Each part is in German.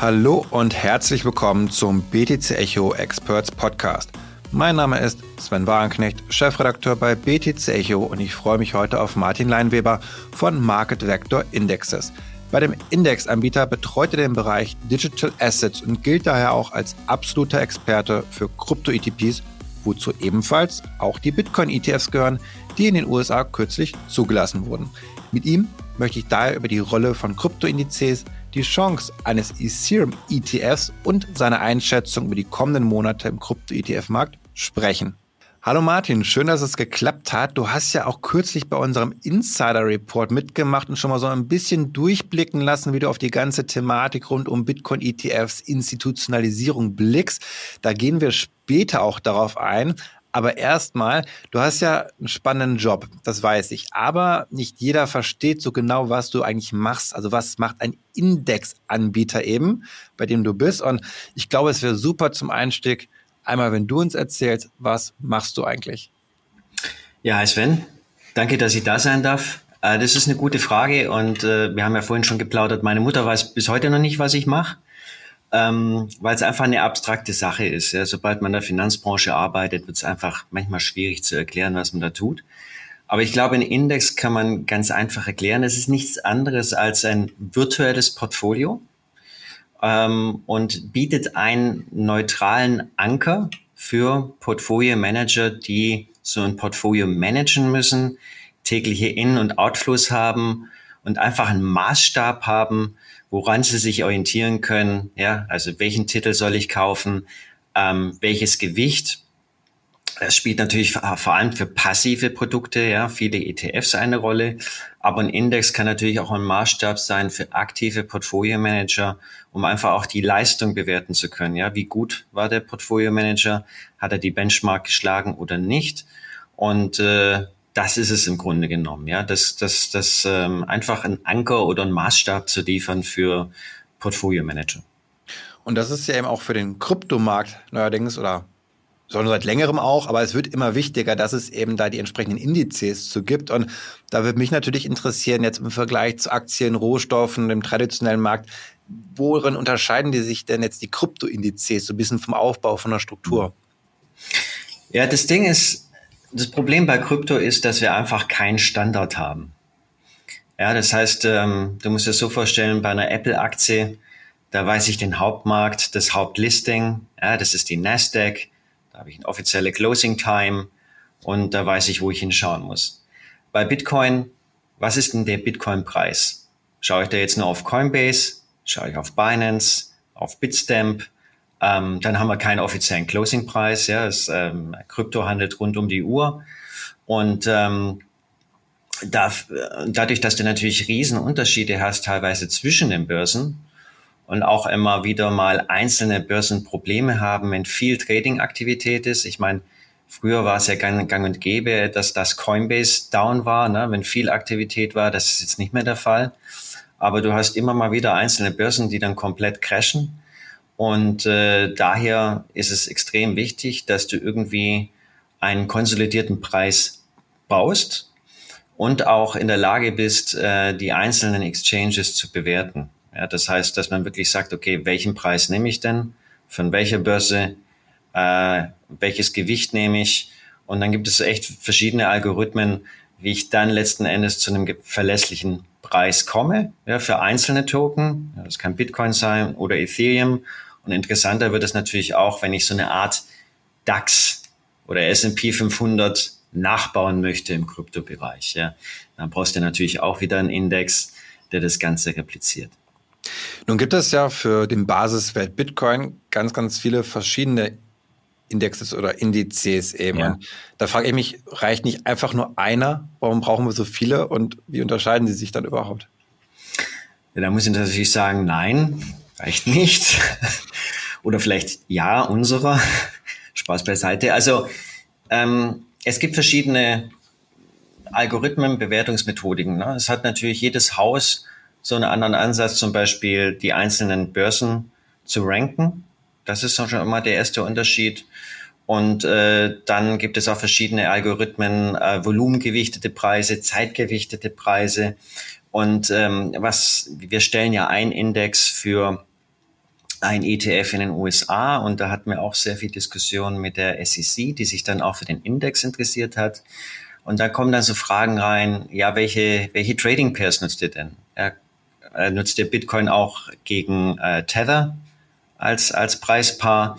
Hallo und herzlich willkommen zum BTC Echo Experts Podcast. Mein Name ist Sven Wagenknecht, Chefredakteur bei BTC Echo und ich freue mich heute auf Martin Leinweber von Market Vector Indexes. Bei dem Indexanbieter betreut er den Bereich Digital Assets und gilt daher auch als absoluter Experte für Krypto-ETPs, wozu ebenfalls auch die Bitcoin-ETFs gehören, die in den USA kürzlich zugelassen wurden. Mit ihm möchte ich daher über die Rolle von Kryptoindizes, die Chance eines Ethereum-ETFs und seine Einschätzung über die kommenden Monate im Krypto-ETF-Markt sprechen. Hallo Martin, schön, dass es geklappt hat. Du hast ja auch kürzlich bei unserem Insider Report mitgemacht und schon mal so ein bisschen durchblicken lassen, wie du auf die ganze Thematik rund um Bitcoin ETFs, Institutionalisierung blickst. Da gehen wir später auch darauf ein. Aber erstmal, du hast ja einen spannenden Job, das weiß ich. Aber nicht jeder versteht so genau, was du eigentlich machst. Also was macht ein Indexanbieter eben, bei dem du bist. Und ich glaube, es wäre super zum Einstieg. Einmal, wenn du uns erzählst, was machst du eigentlich? Ja, hi Sven. Danke, dass ich da sein darf. Äh, das ist eine gute Frage und äh, wir haben ja vorhin schon geplaudert. Meine Mutter weiß bis heute noch nicht, was ich mache ähm, weil es einfach eine abstrakte Sache ist. Ja. Sobald man in der Finanzbranche arbeitet, wird es einfach manchmal schwierig zu erklären, was man da tut. Aber ich glaube, ein Index kann man ganz einfach erklären. Es ist nichts anderes als ein virtuelles Portfolio ähm, und bietet einen neutralen Anker für Portfolio-Manager, die so ein Portfolio managen müssen, tägliche In- und Outflows haben und einfach einen Maßstab haben, woran sie sich orientieren können. Ja, also welchen Titel soll ich kaufen? Ähm, welches Gewicht? Das spielt natürlich vor allem für passive Produkte, ja, viele ETFs eine Rolle. Aber ein Index kann natürlich auch ein Maßstab sein für aktive Portfolio-Manager, um einfach auch die Leistung bewerten zu können. Ja, wie gut war der Portfolio-Manager? Hat er die Benchmark geschlagen oder nicht? Und äh, das ist es im Grunde genommen, ja, das, das, das ähm, einfach ein Anker oder ein Maßstab zu liefern für Portfolio-Manager. Und das ist ja eben auch für den Kryptomarkt neuerdings oder schon seit längerem auch, aber es wird immer wichtiger, dass es eben da die entsprechenden Indizes zu gibt. Und da würde mich natürlich interessieren, jetzt im Vergleich zu Aktien, Rohstoffen, dem traditionellen Markt, worin unterscheiden die sich denn jetzt die Kryptoindizes so ein bisschen vom Aufbau, von der Struktur? Ja, das Ding ist, das Problem bei Krypto ist, dass wir einfach keinen Standard haben. Ja, das heißt, ähm, du musst dir so vorstellen, bei einer Apple-Aktie, da weiß ich den Hauptmarkt, das Hauptlisting, ja, das ist die Nasdaq, da habe ich eine offizielle Closing Time und da weiß ich, wo ich hinschauen muss. Bei Bitcoin, was ist denn der Bitcoin-Preis? Schaue ich da jetzt nur auf Coinbase? Schaue ich auf Binance, auf Bitstamp? Ähm, dann haben wir keinen offiziellen Closing-Preis. Ja, das ähm, Krypto handelt rund um die Uhr. Und ähm, da, dadurch, dass du natürlich Riesenunterschiede hast, teilweise zwischen den Börsen und auch immer wieder mal einzelne Börsen Probleme haben, wenn viel Trading-Aktivität ist. Ich meine, früher war es ja gang, gang und gäbe, dass das Coinbase down war, ne? wenn viel Aktivität war. Das ist jetzt nicht mehr der Fall. Aber du hast immer mal wieder einzelne Börsen, die dann komplett crashen. Und äh, daher ist es extrem wichtig, dass du irgendwie einen konsolidierten Preis baust und auch in der Lage bist, äh, die einzelnen Exchanges zu bewerten. Ja, das heißt, dass man wirklich sagt, okay, welchen Preis nehme ich denn? Von welcher Börse? Äh, welches Gewicht nehme ich? Und dann gibt es echt verschiedene Algorithmen, wie ich dann letzten Endes zu einem verlässlichen Preis komme, ja, für einzelne Token. Das kann Bitcoin sein oder Ethereum und interessanter wird es natürlich auch, wenn ich so eine Art DAX oder S&P 500 nachbauen möchte im Kryptobereich. Ja. Dann brauchst du natürlich auch wieder einen Index, der das Ganze repliziert. Nun gibt es ja für den Basiswert Bitcoin ganz, ganz viele verschiedene Indexes oder Indizes eben. Ja. Da frage ich mich, reicht nicht einfach nur einer? Warum brauchen wir so viele und wie unterscheiden sie sich dann überhaupt? Ja, da muss ich natürlich sagen, nein, reicht nicht. Oder vielleicht ja, unserer. Spaß beiseite. Also ähm, es gibt verschiedene Algorithmen, Bewertungsmethodiken. Ne? Es hat natürlich jedes Haus so einen anderen Ansatz, zum Beispiel die einzelnen Börsen zu ranken. Das ist schon immer der erste Unterschied. Und äh, dann gibt es auch verschiedene Algorithmen, äh, volumengewichtete Preise, zeitgewichtete Preise. Und ähm, was wir stellen ja einen Index für ein ETF in den USA und da hatten wir auch sehr viel Diskussion mit der SEC, die sich dann auch für den Index interessiert hat. Und da kommen dann so Fragen rein, ja, welche, welche Trading Pairs nutzt ihr denn? Ja, äh, nutzt ihr Bitcoin auch gegen äh, Tether als, als Preispaar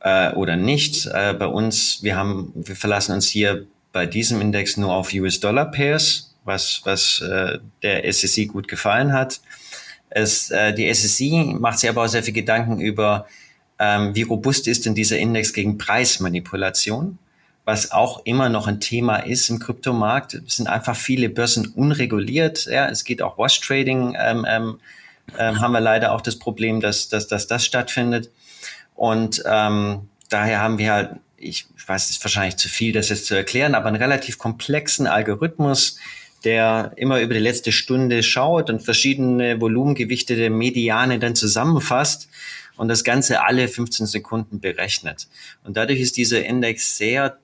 äh, oder nicht? Äh, bei uns, wir haben, wir verlassen uns hier bei diesem Index nur auf US-Dollar Pairs, was, was äh, der SEC gut gefallen hat. Es, äh, die SEC macht sich aber auch sehr viel Gedanken über, ähm, wie robust ist denn dieser Index gegen Preismanipulation, was auch immer noch ein Thema ist im Kryptomarkt. Es sind einfach viele Börsen unreguliert. Ja, es geht auch Wash Trading. Ähm, ähm, ähm, haben wir leider auch das Problem, dass, dass, dass das stattfindet. Und ähm, daher haben wir halt, ich weiß, es ist wahrscheinlich zu viel, das jetzt zu erklären, aber einen relativ komplexen Algorithmus, der immer über die letzte Stunde schaut und verschiedene volumengewichtete Mediane dann zusammenfasst und das Ganze alle 15 Sekunden berechnet. Und dadurch ist dieser Index sehr,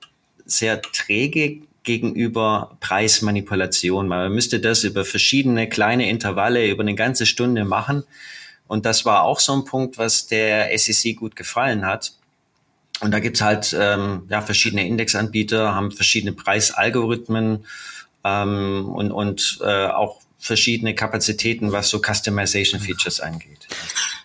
sehr träge gegenüber Preismanipulation. Man müsste das über verschiedene kleine Intervalle über eine ganze Stunde machen. Und das war auch so ein Punkt, was der SEC gut gefallen hat. Und da gibt's halt ähm, ja, verschiedene Indexanbieter, haben verschiedene Preisalgorithmen ähm, und, und äh, auch verschiedene Kapazitäten, was so Customization Features angeht.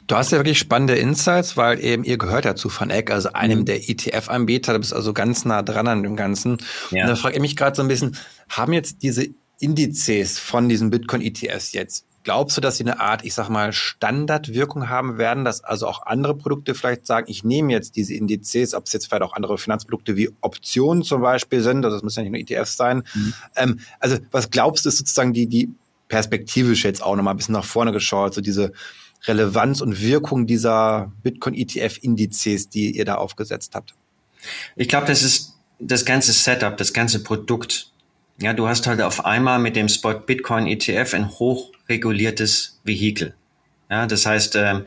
Du hast ja wirklich spannende Insights, weil eben ihr gehört ja zu Van Eck, also einem mhm. der ETF-Anbieter, du bist also ganz nah dran an dem Ganzen. Ja. Und da frage ich mich gerade so ein bisschen, haben jetzt diese Indizes von diesen Bitcoin-ETFs jetzt Glaubst du, dass sie eine Art, ich sag mal, Standardwirkung haben werden, dass also auch andere Produkte vielleicht sagen, ich nehme jetzt diese Indizes, ob es jetzt vielleicht auch andere Finanzprodukte wie Optionen zum Beispiel sind, also das müssen ja nicht nur ETFs sein. Mhm. Ähm, also was glaubst du, ist sozusagen die, die perspektivisch jetzt auch nochmal ein bisschen nach vorne geschaut, so diese Relevanz und Wirkung dieser Bitcoin-ETF-Indizes, die ihr da aufgesetzt habt? Ich glaube, das ist das ganze Setup, das ganze Produkt. Ja, du hast halt auf einmal mit dem Spot Bitcoin ETF ein hochreguliertes Vehikel. Ja, das heißt, äh,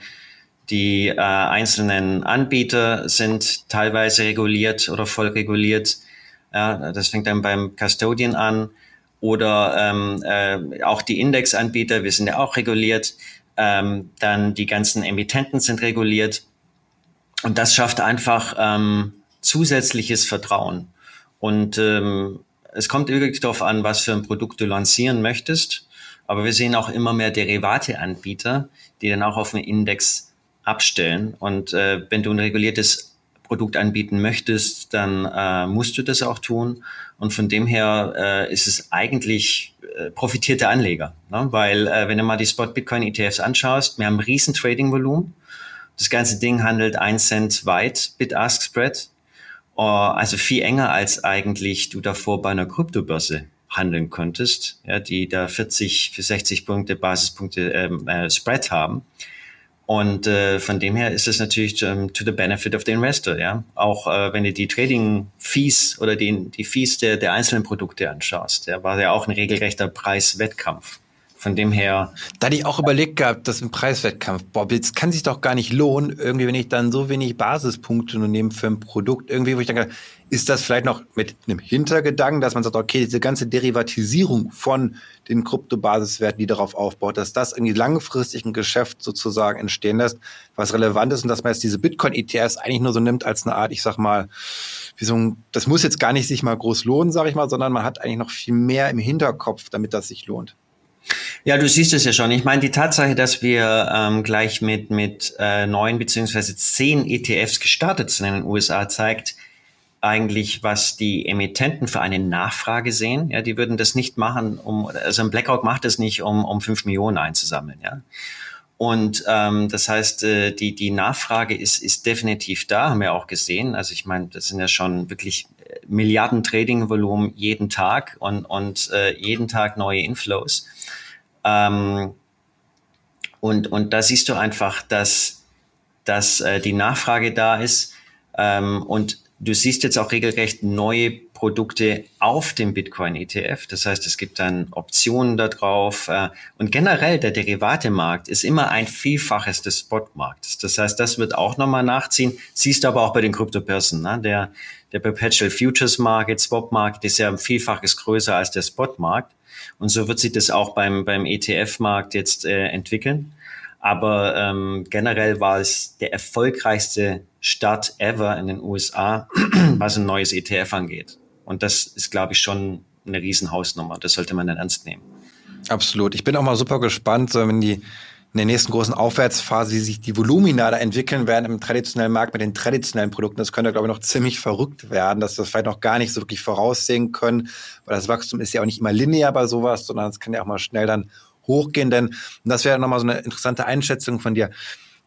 die äh, einzelnen Anbieter sind teilweise reguliert oder voll reguliert. Ja, das fängt dann beim Custodian an oder ähm, äh, auch die Indexanbieter, wir sind ja auch reguliert. Ähm, dann die ganzen Emittenten sind reguliert. Und das schafft einfach ähm, zusätzliches Vertrauen. Und ähm, es kommt wirklich darauf an, was für ein Produkt du lancieren möchtest. Aber wir sehen auch immer mehr Derivateanbieter, die dann auch auf einen Index abstellen. Und äh, wenn du ein reguliertes Produkt anbieten möchtest, dann äh, musst du das auch tun. Und von dem her äh, ist es eigentlich äh, profitiert Anleger. Ne? Weil äh, wenn du mal die Spot Bitcoin ETFs anschaust, wir haben ein riesen Trading-Volumen. Das ganze Ding handelt ein Cent weit, Bid-Ask-Spread. Äh, also viel enger als eigentlich du davor bei einer Kryptobörse handeln konntest, ja, die da 40 für 60 Punkte Basispunkte ähm, äh, Spread haben. Und äh, von dem her ist es natürlich um, to the benefit of the investor, ja. Auch äh, wenn du die Trading Fees oder die, die Fees der, der einzelnen Produkte anschaust, ja, war ja auch ein regelrechter Preiswettkampf. Von dem her. Da hatte ich auch überlegt gehabt, dass ein Preiswettkampf, boah, jetzt kann sich doch gar nicht lohnen, irgendwie, wenn ich dann so wenig Basispunkte nur nehme für ein Produkt, irgendwie, wo ich denke, ist das vielleicht noch mit einem Hintergedanken, dass man sagt, okay, diese ganze Derivatisierung von den Kryptobasiswerten, die darauf aufbaut, dass das irgendwie langfristig ein Geschäft sozusagen entstehen lässt, was relevant ist und dass man jetzt diese Bitcoin-ETFs eigentlich nur so nimmt als eine Art, ich sag mal, wie so ein, das muss jetzt gar nicht sich mal groß lohnen, sag ich mal, sondern man hat eigentlich noch viel mehr im Hinterkopf, damit das sich lohnt. Ja, du siehst es ja schon. Ich meine, die Tatsache, dass wir ähm, gleich mit, mit äh, neun beziehungsweise zehn ETFs gestartet sind in den USA, zeigt eigentlich, was die Emittenten für eine Nachfrage sehen. Ja, die würden das nicht machen, um, also ein BlackRock macht das nicht, um, um fünf Millionen einzusammeln. Ja. Und ähm, das heißt, äh, die, die Nachfrage ist, ist definitiv da, haben wir auch gesehen. Also ich meine, das sind ja schon wirklich äh, Milliarden Trading-Volumen jeden Tag und, und äh, jeden Tag neue Inflows. Ähm, und, und da siehst du einfach, dass, dass äh, die Nachfrage da ist. Ähm, und du siehst jetzt auch regelrecht neue Produkte auf dem Bitcoin-ETF. Das heißt, es gibt dann Optionen da drauf. Äh, und generell der Derivatemarkt ist immer ein Vielfaches des Spotmarktes. Das heißt, das wird auch nochmal nachziehen. Siehst du aber auch bei den Kryptobörsen. Ne? Der, der Perpetual Futures Market, Swap Market ist ja ein Vielfaches größer als der Spotmarkt. Und so wird sich das auch beim, beim ETF-Markt jetzt äh, entwickeln. Aber ähm, generell war es der erfolgreichste Start ever in den USA, was ein neues ETF angeht. Und das ist, glaube ich, schon eine Riesenhausnummer. Das sollte man dann ernst nehmen. Absolut. Ich bin auch mal super gespannt, wenn die in der nächsten großen Aufwärtsphase, wie sich die Volumina da entwickeln werden im traditionellen Markt mit den traditionellen Produkten. Das könnte, glaube ich, noch ziemlich verrückt werden, dass wir das vielleicht noch gar nicht so wirklich voraussehen können, weil das Wachstum ist ja auch nicht immer linear bei sowas, sondern es kann ja auch mal schnell dann hochgehen. Denn und das wäre nochmal so eine interessante Einschätzung von dir.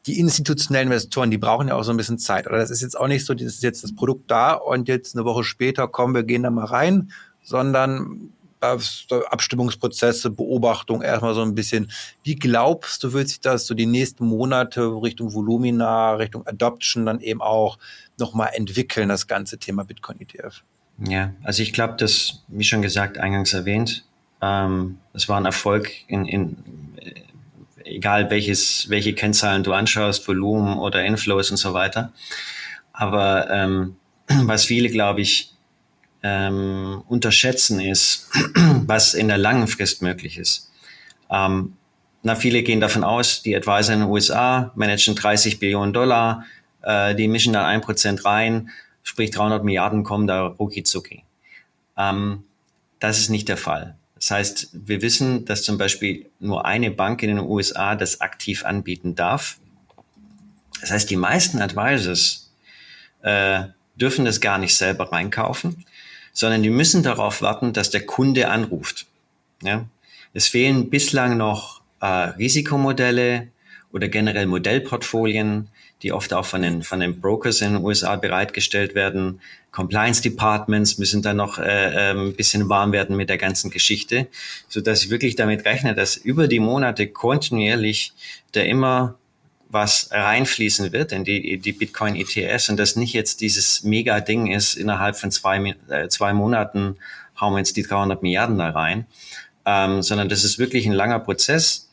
Die institutionellen Investoren, die brauchen ja auch so ein bisschen Zeit. Oder das ist jetzt auch nicht so, das ist jetzt das Produkt da und jetzt eine Woche später kommen wir gehen da mal rein, sondern Abstimmungsprozesse, Beobachtung erstmal so ein bisschen. Wie glaubst du, wird sich das so die nächsten Monate Richtung Volumina, Richtung Adoption dann eben auch nochmal entwickeln, das ganze Thema Bitcoin ETF? Ja, also ich glaube, dass, wie schon gesagt, eingangs erwähnt, ähm, es war ein Erfolg in, in egal welches, welche Kennzahlen du anschaust, Volumen oder Inflows und so weiter. Aber ähm, was viele, glaube ich, ähm, unterschätzen ist, was in der langen Frist möglich ist. Ähm, na, viele gehen davon aus, die Advisor in den USA managen 30 Billionen Dollar, äh, die mischen da ein Prozent rein, sprich 300 Milliarden kommen da rucki. Ähm, das ist nicht der Fall. Das heißt, wir wissen, dass zum Beispiel nur eine Bank in den USA das aktiv anbieten darf. Das heißt, die meisten Advisors äh, dürfen das gar nicht selber reinkaufen sondern die müssen darauf warten, dass der Kunde anruft. Ja? Es fehlen bislang noch äh, Risikomodelle oder generell Modellportfolien, die oft auch von den, von den Brokers in den USA bereitgestellt werden. Compliance Departments müssen dann noch äh, äh, ein bisschen warm werden mit der ganzen Geschichte, so dass ich wirklich damit rechne, dass über die Monate kontinuierlich der immer was reinfließen wird in die, die Bitcoin ETS und das nicht jetzt dieses Mega-Ding ist, innerhalb von zwei, äh, zwei Monaten hauen wir jetzt die 300 Milliarden da rein, ähm, sondern das ist wirklich ein langer Prozess.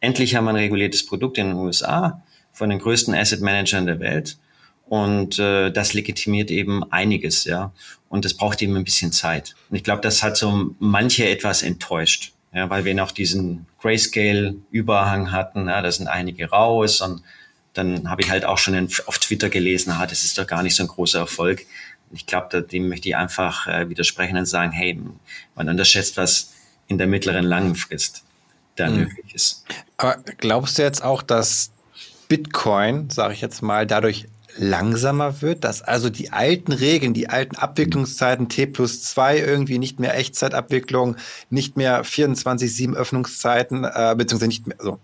Endlich haben wir ein reguliertes Produkt in den USA von den größten Asset Managern der Welt und äh, das legitimiert eben einiges, ja. Und das braucht eben ein bisschen Zeit. Und ich glaube, das hat so manche etwas enttäuscht ja, weil wir noch diesen Grayscale-Überhang hatten. Ja, da sind einige raus und dann habe ich halt auch schon auf Twitter gelesen, ah, das ist doch gar nicht so ein großer Erfolg. Ich glaube, dem möchte ich einfach äh, widersprechen und sagen, hey, man unterschätzt, was in der mittleren langen Frist da mhm. möglich ist. Aber glaubst du jetzt auch, dass Bitcoin, sage ich jetzt mal, dadurch langsamer wird, dass also die alten Regeln, die alten Abwicklungszeiten T plus 2 irgendwie nicht mehr Echtzeitabwicklung, nicht mehr 24-7 Öffnungszeiten, äh, beziehungsweise nicht mehr, also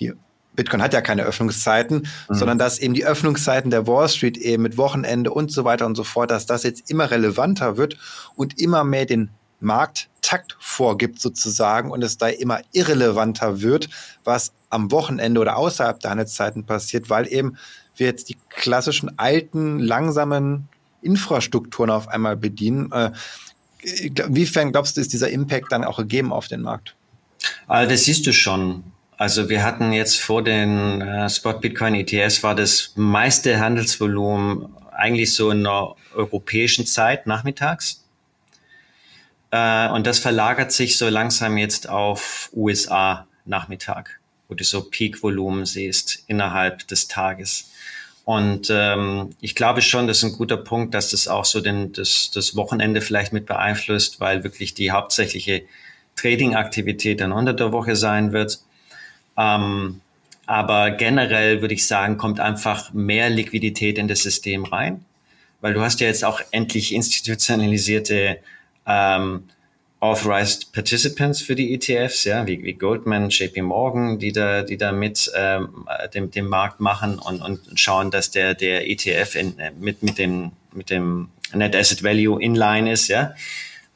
die Bitcoin hat ja keine Öffnungszeiten, mhm. sondern dass eben die Öffnungszeiten der Wall Street eben mit Wochenende und so weiter und so fort, dass das jetzt immer relevanter wird und immer mehr den Markttakt vorgibt sozusagen und es da immer irrelevanter wird, was am Wochenende oder außerhalb der Handelszeiten passiert, weil eben wir jetzt die klassischen alten, langsamen Infrastrukturen auf einmal bedienen. Äh, inwiefern glaubst du, ist dieser Impact dann auch gegeben auf den Markt? Also das siehst du schon. Also wir hatten jetzt vor den äh, Spot Bitcoin ETS war das meiste Handelsvolumen eigentlich so in der europäischen Zeit nachmittags. Äh, und das verlagert sich so langsam jetzt auf USA Nachmittag, wo du so Peak-Volumen siehst innerhalb des Tages. Und ähm, ich glaube schon, das ist ein guter Punkt, dass das auch so den, das, das Wochenende vielleicht mit beeinflusst, weil wirklich die hauptsächliche Trading-Aktivität dann unter der Woche sein wird. Ähm, aber generell würde ich sagen, kommt einfach mehr Liquidität in das System rein, weil du hast ja jetzt auch endlich institutionalisierte ähm, Authorized Participants für die ETFs, ja, wie, wie Goldman, JP Morgan, die da, die da mit ähm, dem, dem Markt machen und, und schauen, dass der, der ETF in, mit, mit dem, mit dem Net Asset Value in line ist, ja.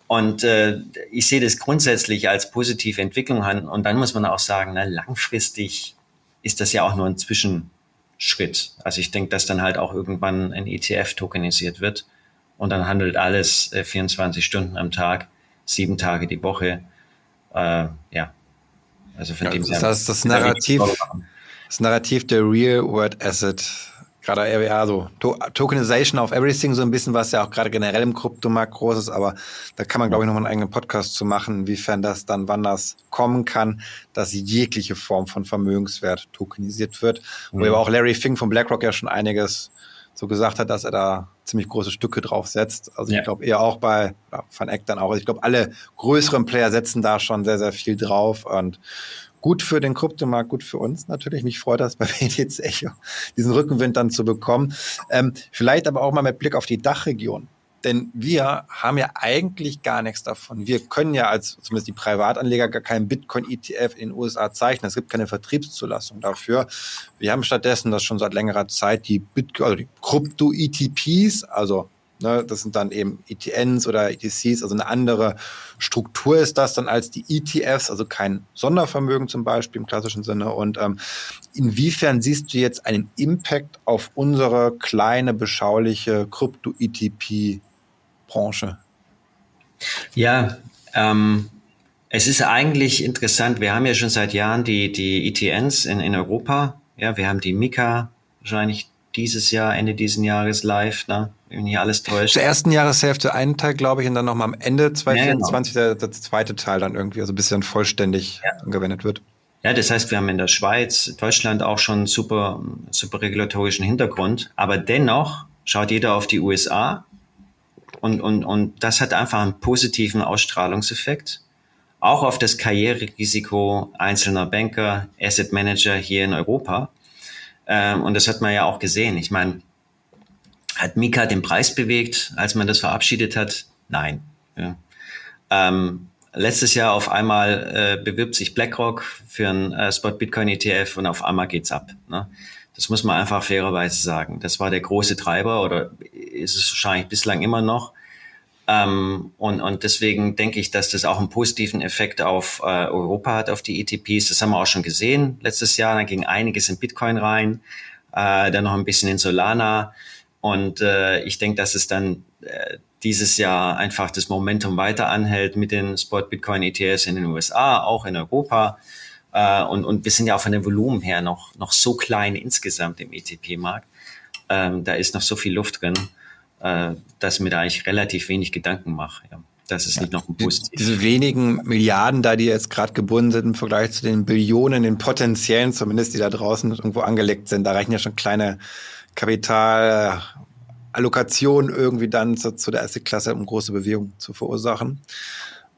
Und äh, ich sehe das grundsätzlich als positive Entwicklung an. Und dann muss man auch sagen, na, langfristig ist das ja auch nur ein Zwischenschritt. Also ich denke, dass dann halt auch irgendwann ein ETF tokenisiert wird und dann handelt alles äh, 24 Stunden am Tag sieben Tage die Woche. Äh, ja. Also von ja, dem das, das, das Narrativ, das Narrativ der Real World Asset gerade eher so to Tokenization of Everything, so ein bisschen, was ja auch gerade generell im Kryptomarkt groß ist, aber da kann man, glaube ich, noch mal einen eigenen Podcast zu machen, inwiefern das dann, wann das kommen kann, dass jegliche Form von Vermögenswert tokenisiert wird. Mhm. Wo aber auch Larry Fink von BlackRock ja schon einiges so gesagt hat, dass er da ziemlich große Stücke drauf setzt. Also ja. ich glaube eher auch bei ja, Van Eck dann auch. Ich glaube, alle größeren Player setzen da schon sehr, sehr viel drauf und gut für den Kryptomarkt, gut für uns natürlich. Mich freut das bei Echo, diesen Rückenwind dann zu bekommen. Ähm, vielleicht aber auch mal mit Blick auf die Dachregion. Denn wir haben ja eigentlich gar nichts davon. Wir können ja als zumindest die Privatanleger gar keinen Bitcoin-ETF in den USA zeichnen. Es gibt keine Vertriebszulassung dafür. Wir haben stattdessen das schon seit längerer Zeit die Bitcoin, also die Krypto-ETPs, also Ne, das sind dann eben ETNs oder ETCs, also eine andere Struktur ist das dann als die ETFs, also kein Sondervermögen zum Beispiel im klassischen Sinne. Und ähm, inwiefern siehst du jetzt einen Impact auf unsere kleine, beschauliche Krypto-ETP-Branche? Ja, ähm, es ist eigentlich interessant. Wir haben ja schon seit Jahren die, die ETNs in, in Europa. Ja, wir haben die Mika, wahrscheinlich dieses Jahr, Ende dieses Jahres live, ne? wenn hier alles täuscht. Zur ersten Jahreshälfte einen Teil, glaube ich, und dann nochmal am Ende 2024 ja, genau. der, der, zweite Teil dann irgendwie, also bis dann vollständig ja. angewendet wird. Ja, das heißt, wir haben in der Schweiz, Deutschland auch schon super, super regulatorischen Hintergrund, aber dennoch schaut jeder auf die USA und, und, und das hat einfach einen positiven Ausstrahlungseffekt, auch auf das Karriererisiko einzelner Banker, Asset Manager hier in Europa. Ähm, und das hat man ja auch gesehen. Ich meine, hat Mika den Preis bewegt, als man das verabschiedet hat? Nein. Ja. Ähm, letztes Jahr auf einmal äh, bewirbt sich BlackRock für einen äh, Spot Bitcoin ETF und auf einmal geht's ab. Ne? Das muss man einfach fairerweise sagen. Das war der große Treiber oder ist es wahrscheinlich bislang immer noch. Ähm, und, und deswegen denke ich, dass das auch einen positiven Effekt auf äh, Europa hat, auf die ETPs. Das haben wir auch schon gesehen letztes Jahr. Da ging einiges in Bitcoin rein, äh, dann noch ein bisschen in Solana. Und äh, ich denke, dass es dann äh, dieses Jahr einfach das Momentum weiter anhält mit den Spot Bitcoin ETFs in den USA, auch in Europa. Äh, und, und wir sind ja auch von dem Volumen her noch, noch so klein insgesamt im ETP-Markt. Ähm, da ist noch so viel Luft drin, äh, dass mir da eigentlich relativ wenig Gedanken mache. Ja. Das ist ja, nicht noch ein Positiv. Diese wenigen Milliarden da, die jetzt gerade gebunden sind im Vergleich zu den Billionen, den potenziellen zumindest, die da draußen irgendwo angelegt sind, da reichen ja schon kleine Kapitalallokation irgendwie dann zu, zu der Assetklasse, um große Bewegung zu verursachen.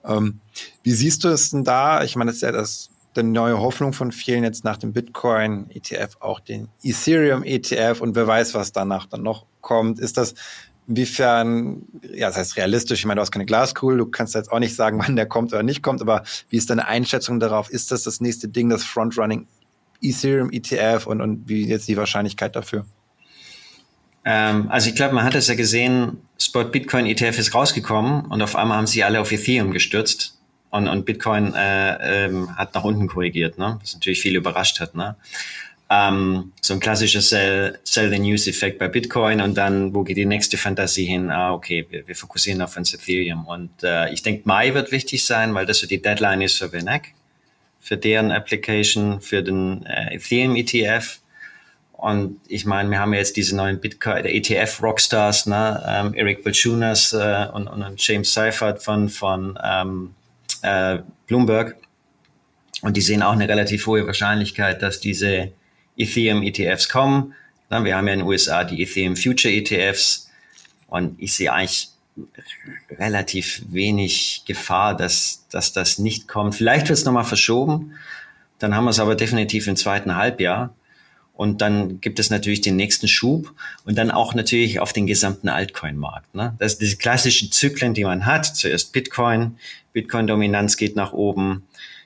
Ähm, wie siehst du es denn da? Ich meine, das ist ja das, die neue Hoffnung von vielen jetzt nach dem Bitcoin-ETF, auch den Ethereum-ETF und wer weiß, was danach dann noch kommt. Ist das inwiefern, ja, das heißt realistisch, ich meine, du hast keine Glaskugel, du kannst jetzt auch nicht sagen, wann der kommt oder nicht kommt, aber wie ist deine Einschätzung darauf? Ist das das nächste Ding, das Frontrunning Ethereum ETF und, und wie jetzt die Wahrscheinlichkeit dafür? Ähm, also ich glaube, man hat es ja gesehen, Spot Bitcoin ETF ist rausgekommen und auf einmal haben sie alle auf Ethereum gestürzt und, und Bitcoin äh, ähm, hat nach unten korrigiert, ne? was natürlich viel überrascht hat. Ne? Ähm, so ein klassischer Sell, Sell the News Effekt bei Bitcoin und dann, wo geht die nächste Fantasie hin? Ah, okay, wir, wir fokussieren auf uns Ethereum. Und äh, ich denke, Mai wird wichtig sein, weil das so die Deadline ist für Venac, für deren Application, für den äh, Ethereum ETF. Und ich meine, wir haben jetzt diese neuen Bitcoin, der ETF Rockstars, ne, ähm, Eric Balchunas äh, und, und James Seifert von, von ähm, äh, Bloomberg. Und die sehen auch eine relativ hohe Wahrscheinlichkeit, dass diese Ethereum ETFs kommen. Na, wir haben ja in den USA die Ethereum Future ETFs. Und ich sehe eigentlich relativ wenig Gefahr, dass, dass das nicht kommt. Vielleicht wird es nochmal verschoben. Dann haben wir es aber definitiv im zweiten Halbjahr. Und dann gibt es natürlich den nächsten Schub und dann auch natürlich auf den gesamten Altcoin-Markt. Ne? Das sind diese klassischen Zyklen, die man hat. Zuerst Bitcoin, Bitcoin-Dominanz geht nach oben.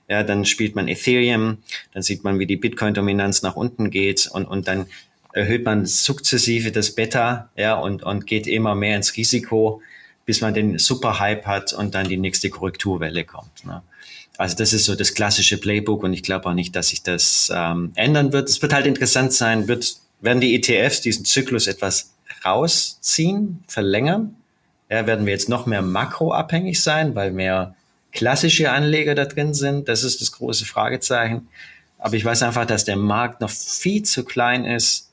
Ja, dann spielt man Ethereum, dann sieht man, wie die Bitcoin-Dominanz nach unten geht und, und dann erhöht man sukzessive das Beta, ja, und, und geht immer mehr ins Risiko, bis man den Super-Hype hat und dann die nächste Korrekturwelle kommt. Ne? Also das ist so das klassische Playbook und ich glaube auch nicht, dass sich das ähm, ändern wird. Es wird halt interessant sein, wird, werden die ETFs diesen Zyklus etwas rausziehen, verlängern? Ja, werden wir jetzt noch mehr makroabhängig sein, weil mehr klassische Anleger da drin sind? Das ist das große Fragezeichen. Aber ich weiß einfach, dass der Markt noch viel zu klein ist,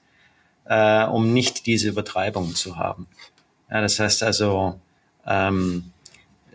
äh, um nicht diese Übertreibung zu haben. Ja, das heißt also, ähm,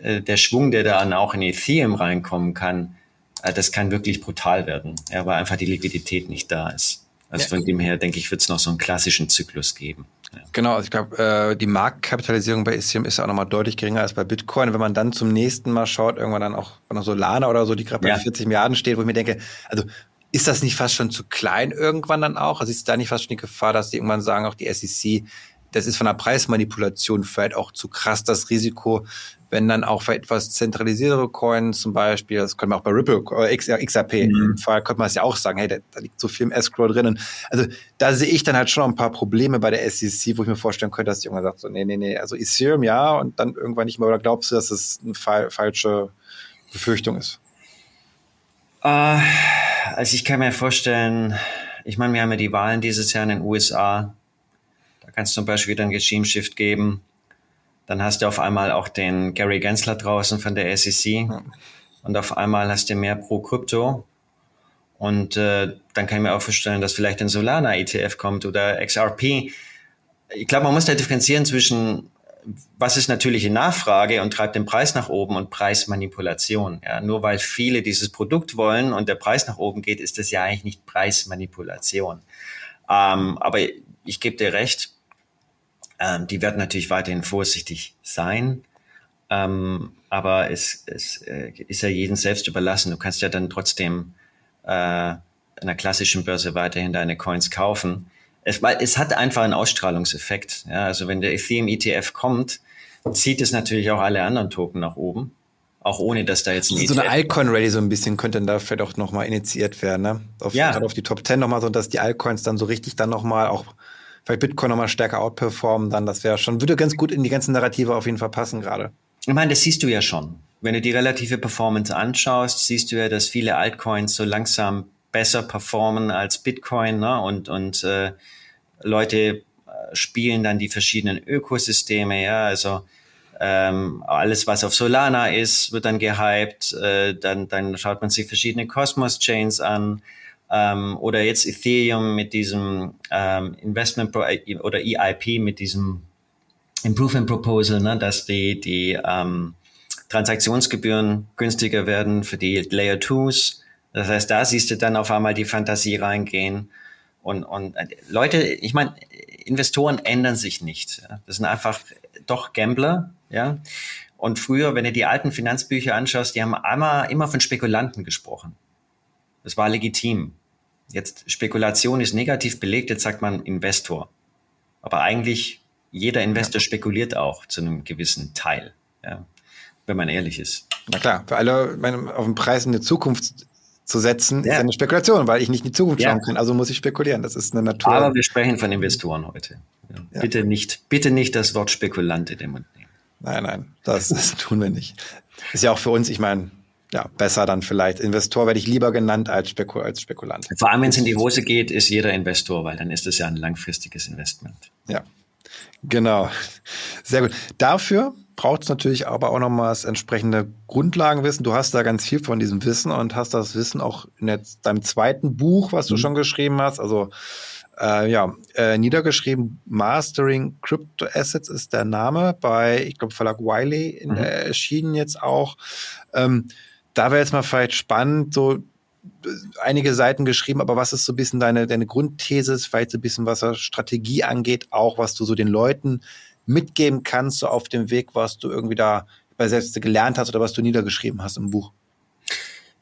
äh, der Schwung, der dann auch in Ethereum reinkommen kann, äh, das kann wirklich brutal werden, ja, weil einfach die Liquidität nicht da ist. Also ja. von dem her, denke ich, wird es noch so einen klassischen Zyklus geben. Ja. Genau, also ich glaube, äh, die Marktkapitalisierung bei Ethereum ist ja auch nochmal deutlich geringer als bei Bitcoin. Wenn man dann zum nächsten Mal schaut, irgendwann dann auch noch Solana oder so, die gerade bei ja. 40 Milliarden steht, wo ich mir denke, also ist das nicht fast schon zu klein irgendwann dann auch? Also ist da nicht fast schon die Gefahr, dass die irgendwann sagen, auch die SEC, das ist von der Preismanipulation vielleicht auch zu krass das Risiko, wenn dann auch für etwas zentralisiertere Coins zum Beispiel, das können wir auch bei Ripple oder XRP, mhm. im Fall könnte man es ja auch sagen, hey, da, da, liegt so viel im Escrow drinnen. Also da sehe ich dann halt schon ein paar Probleme bei der SEC, wo ich mir vorstellen könnte, dass die irgendwann sagt, so, nee, nee, nee, also Ethereum ja und dann irgendwann nicht mehr, oder glaubst du, dass das eine fa falsche Befürchtung ist? Uh, also ich kann mir vorstellen, ich meine, wir haben ja die Wahlen dieses Jahr in den USA, da kann es zum Beispiel wieder ein Regime-Shift geben dann hast du auf einmal auch den Gary Gensler draußen von der SEC ja. und auf einmal hast du mehr pro Krypto. Und äh, dann kann ich mir auch vorstellen, dass vielleicht ein Solana ETF kommt oder XRP. Ich glaube, man muss da differenzieren zwischen was ist natürliche Nachfrage und treibt den Preis nach oben und Preismanipulation. Ja, nur weil viele dieses Produkt wollen und der Preis nach oben geht, ist das ja eigentlich nicht Preismanipulation. Ähm, aber ich gebe dir recht, ähm, die werden natürlich weiterhin vorsichtig sein. Ähm, aber es, es äh, ist ja jedem selbst überlassen. Du kannst ja dann trotzdem äh, einer klassischen Börse weiterhin deine Coins kaufen. Es, weil es hat einfach einen Ausstrahlungseffekt. Ja, also wenn der Ethereum ETF kommt, zieht es natürlich auch alle anderen Token nach oben. Auch ohne, dass da jetzt ein So ETF eine Alcoin-Rally so ein bisschen könnte dann da vielleicht auch nochmal initiiert werden, ne? Auf, ja. auf die Top 10 nochmal, so dass die Altcoins dann so richtig dann nochmal auch vielleicht Bitcoin nochmal stärker outperformen, dann das wäre schon, würde ganz gut in die ganzen Narrative auf jeden Fall passen gerade. Ich meine, das siehst du ja schon. Wenn du die relative Performance anschaust, siehst du ja, dass viele Altcoins so langsam besser performen als Bitcoin ne? und, und äh, Leute äh, spielen dann die verschiedenen Ökosysteme, ja, also ähm, alles, was auf Solana ist, wird dann gehypt, äh, dann, dann schaut man sich verschiedene Cosmos-Chains an, ähm, oder jetzt Ethereum mit diesem ähm, Investment Pro äh, oder EIP mit diesem Improvement Proposal, ne, dass die, die ähm, Transaktionsgebühren günstiger werden für die Layer 2s. Das heißt, da siehst du dann auf einmal die Fantasie reingehen. Und, und äh, Leute, ich meine, Investoren ändern sich nicht. Ja. Das sind einfach doch Gambler, ja. Und früher, wenn du die alten Finanzbücher anschaust, die haben immer, immer von Spekulanten gesprochen. Das war legitim. Jetzt Spekulation ist negativ belegt, jetzt sagt man Investor. Aber eigentlich jeder Investor ja. spekuliert auch zu einem gewissen Teil, ja, wenn man ehrlich ist. Na klar, für alle meine, auf den Preis in die Zukunft zu setzen, ja. ist eine Spekulation, weil ich nicht in die Zukunft schauen kann. Also muss ich spekulieren. Das ist eine Natur. Aber wir sprechen von Investoren heute. Bitte nicht, bitte nicht das Wort Spekulant in den Mund nehmen. Nein, nein, das, das tun wir nicht. Ist ja auch für uns, ich meine, ja, besser dann vielleicht. Investor werde ich lieber genannt als, Spekul als Spekulant. Vor allem, wenn es in die Hose geht, ist jeder Investor, weil dann ist es ja ein langfristiges Investment. Ja, genau. Sehr gut. Dafür braucht es natürlich aber auch nochmal das entsprechende Grundlagenwissen. Du hast da ganz viel von diesem Wissen und hast das Wissen auch in jetzt deinem zweiten Buch, was du mhm. schon geschrieben hast, also äh, ja, äh, niedergeschrieben, Mastering Crypto Assets ist der Name bei, ich glaube, Verlag Wiley mhm. äh, erschienen jetzt auch. Ähm, da wäre jetzt mal vielleicht spannend, so äh, einige Seiten geschrieben, aber was ist so ein bisschen deine, deine Grundthese, vielleicht so ein bisschen, was Strategie angeht, auch was du so den Leuten mitgeben kannst, so auf dem Weg, was du irgendwie da bei selbst gelernt hast oder was du niedergeschrieben hast im Buch?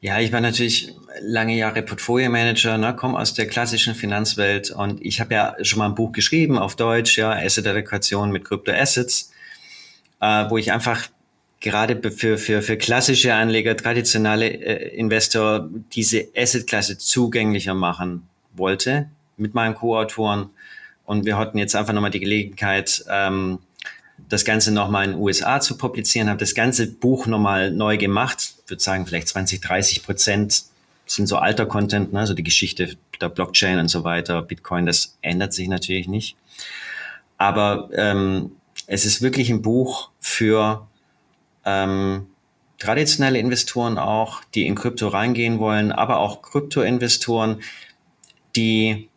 Ja, ich war natürlich lange Jahre Portfolio-Manager, ne, komme aus der klassischen Finanzwelt und ich habe ja schon mal ein Buch geschrieben auf Deutsch, ja, Asset-Allokation mit Krypto-Assets, äh, wo ich einfach gerade für, für, für klassische Anleger, traditionelle äh, Investor diese Asset-Klasse zugänglicher machen wollte mit meinen Co-Autoren. Und wir hatten jetzt einfach nochmal die Gelegenheit, ähm, das Ganze nochmal in den USA zu publizieren, habe das ganze Buch nochmal neu gemacht. Ich würde sagen, vielleicht 20, 30 Prozent sind so alter Content, ne? also die Geschichte der Blockchain und so weiter, Bitcoin, das ändert sich natürlich nicht. Aber ähm, es ist wirklich ein Buch für ähm, traditionelle Investoren auch, die in Krypto reingehen wollen, aber auch Krypto-Investoren, die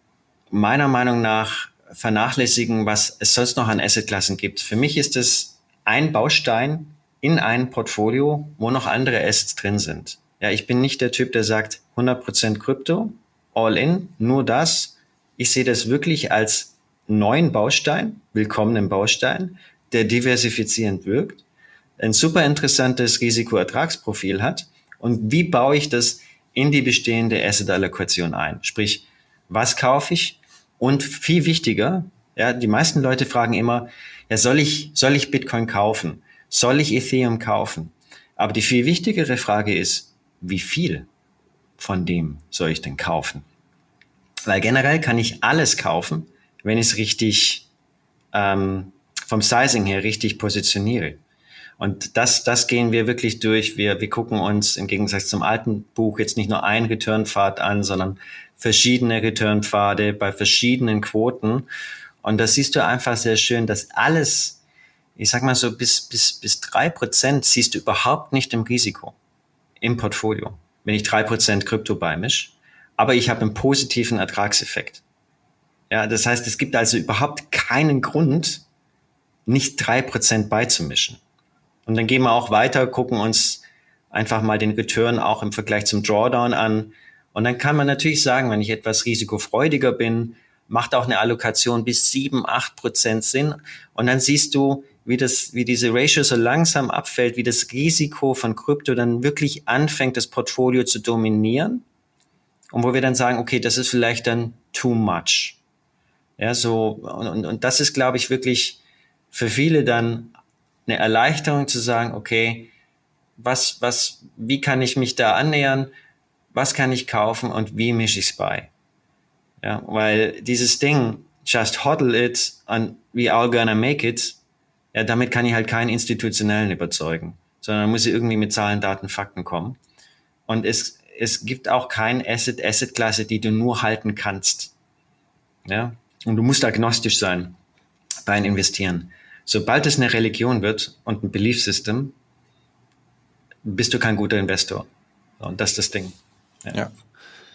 meiner Meinung nach vernachlässigen, was es sonst noch an Assetklassen gibt. Für mich ist es ein Baustein in ein Portfolio, wo noch andere Assets drin sind. Ja, ich bin nicht der Typ, der sagt 100% Krypto, all in, nur das. Ich sehe das wirklich als neuen Baustein, willkommenen Baustein, der diversifizierend wirkt, ein super interessantes Risikoertragsprofil hat. Und wie baue ich das in die bestehende Asset-Allokation ein? Sprich, was kaufe ich? Und viel wichtiger, ja, die meisten Leute fragen immer, ja, soll ich, soll ich Bitcoin kaufen? Soll ich Ethereum kaufen? Aber die viel wichtigere Frage ist, wie viel von dem soll ich denn kaufen? Weil generell kann ich alles kaufen, wenn ich es richtig ähm, vom Sizing her richtig positioniere. Und das, das gehen wir wirklich durch. Wir, wir gucken uns im Gegensatz zum alten Buch jetzt nicht nur ein Returnpfad an, sondern verschiedene Returnpfade bei verschiedenen Quoten. Und das siehst du einfach sehr schön, dass alles, ich sag mal so, bis, bis, bis drei Prozent siehst du überhaupt nicht im Risiko im Portfolio, wenn ich drei Prozent Krypto beimisch. Aber ich habe einen positiven Ertragseffekt. Ja, das heißt, es gibt also überhaupt keinen Grund, nicht drei Prozent beizumischen. Und dann gehen wir auch weiter, gucken uns einfach mal den Return auch im Vergleich zum Drawdown an. Und dann kann man natürlich sagen, wenn ich etwas risikofreudiger bin, macht auch eine Allokation bis sieben, acht Prozent Sinn. Und dann siehst du, wie das, wie diese Ratio so langsam abfällt, wie das Risiko von Krypto dann wirklich anfängt, das Portfolio zu dominieren. Und wo wir dann sagen, okay, das ist vielleicht dann too much. Ja, so, und, und, und das ist, glaube ich, wirklich für viele dann eine Erleichterung zu sagen, okay, was, was, wie kann ich mich da annähern? Was kann ich kaufen und wie mische ich es bei? Ja, weil dieses Ding, just hodl it and we all gonna make it, ja, damit kann ich halt keinen institutionellen überzeugen, sondern muss ich irgendwie mit Zahlen, Daten, Fakten kommen. Und es, es gibt auch kein Asset, Asset-Klasse, die du nur halten kannst. Ja, und du musst agnostisch sein beim Investieren. Sobald es eine Religion wird und ein Belief System, bist du kein guter Investor. Und das ist das Ding. Ja. ja.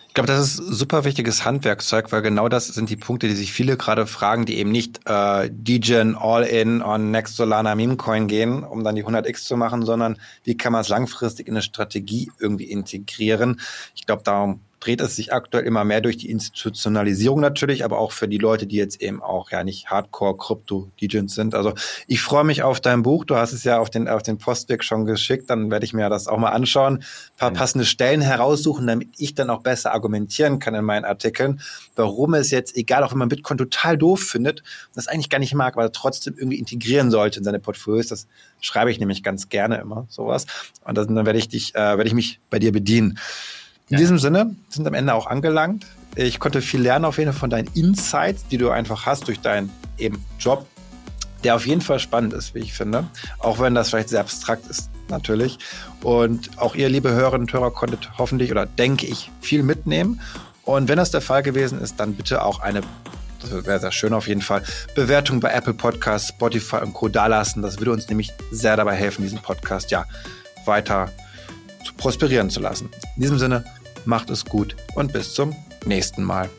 Ich glaube, das ist super wichtiges Handwerkszeug, weil genau das sind die Punkte, die sich viele gerade fragen, die eben nicht äh, DGen All-In on Next Solana Meme Coin gehen, um dann die 100x zu machen, sondern wie kann man es langfristig in eine Strategie irgendwie integrieren. Ich glaube, darum dreht es sich aktuell immer mehr durch die Institutionalisierung natürlich, aber auch für die Leute, die jetzt eben auch ja nicht Hardcore-Krypto-Degens sind. Also ich freue mich auf dein Buch. Du hast es ja auf den, auf den Postweg schon geschickt. Dann werde ich mir das auch mal anschauen, ein paar ja. passende Stellen heraussuchen, damit ich dann auch besser argumentieren kann in meinen Artikeln, warum es jetzt, egal auch wenn man Bitcoin total doof findet, das eigentlich gar nicht mag, aber trotzdem irgendwie integrieren sollte in seine Portfolios. Das schreibe ich nämlich ganz gerne immer, sowas. Und dann, dann werde ich dich, äh, werde ich mich bei dir bedienen. In ja. diesem Sinne sind am Ende auch angelangt. Ich konnte viel lernen auf jeden Fall von deinen Insights, die du einfach hast durch deinen eben Job, der auf jeden Fall spannend ist, wie ich finde. Auch wenn das vielleicht sehr abstrakt ist, natürlich. Und auch ihr, liebe Hörerinnen und Hörer, konntet hoffentlich oder denke ich viel mitnehmen. Und wenn das der Fall gewesen ist, dann bitte auch eine, das wäre sehr schön auf jeden Fall, Bewertung bei Apple Podcasts, Spotify und Co. dalassen. Das würde uns nämlich sehr dabei helfen, diesen Podcast ja weiter prosperieren zu lassen. In diesem Sinne, macht es gut und bis zum nächsten Mal.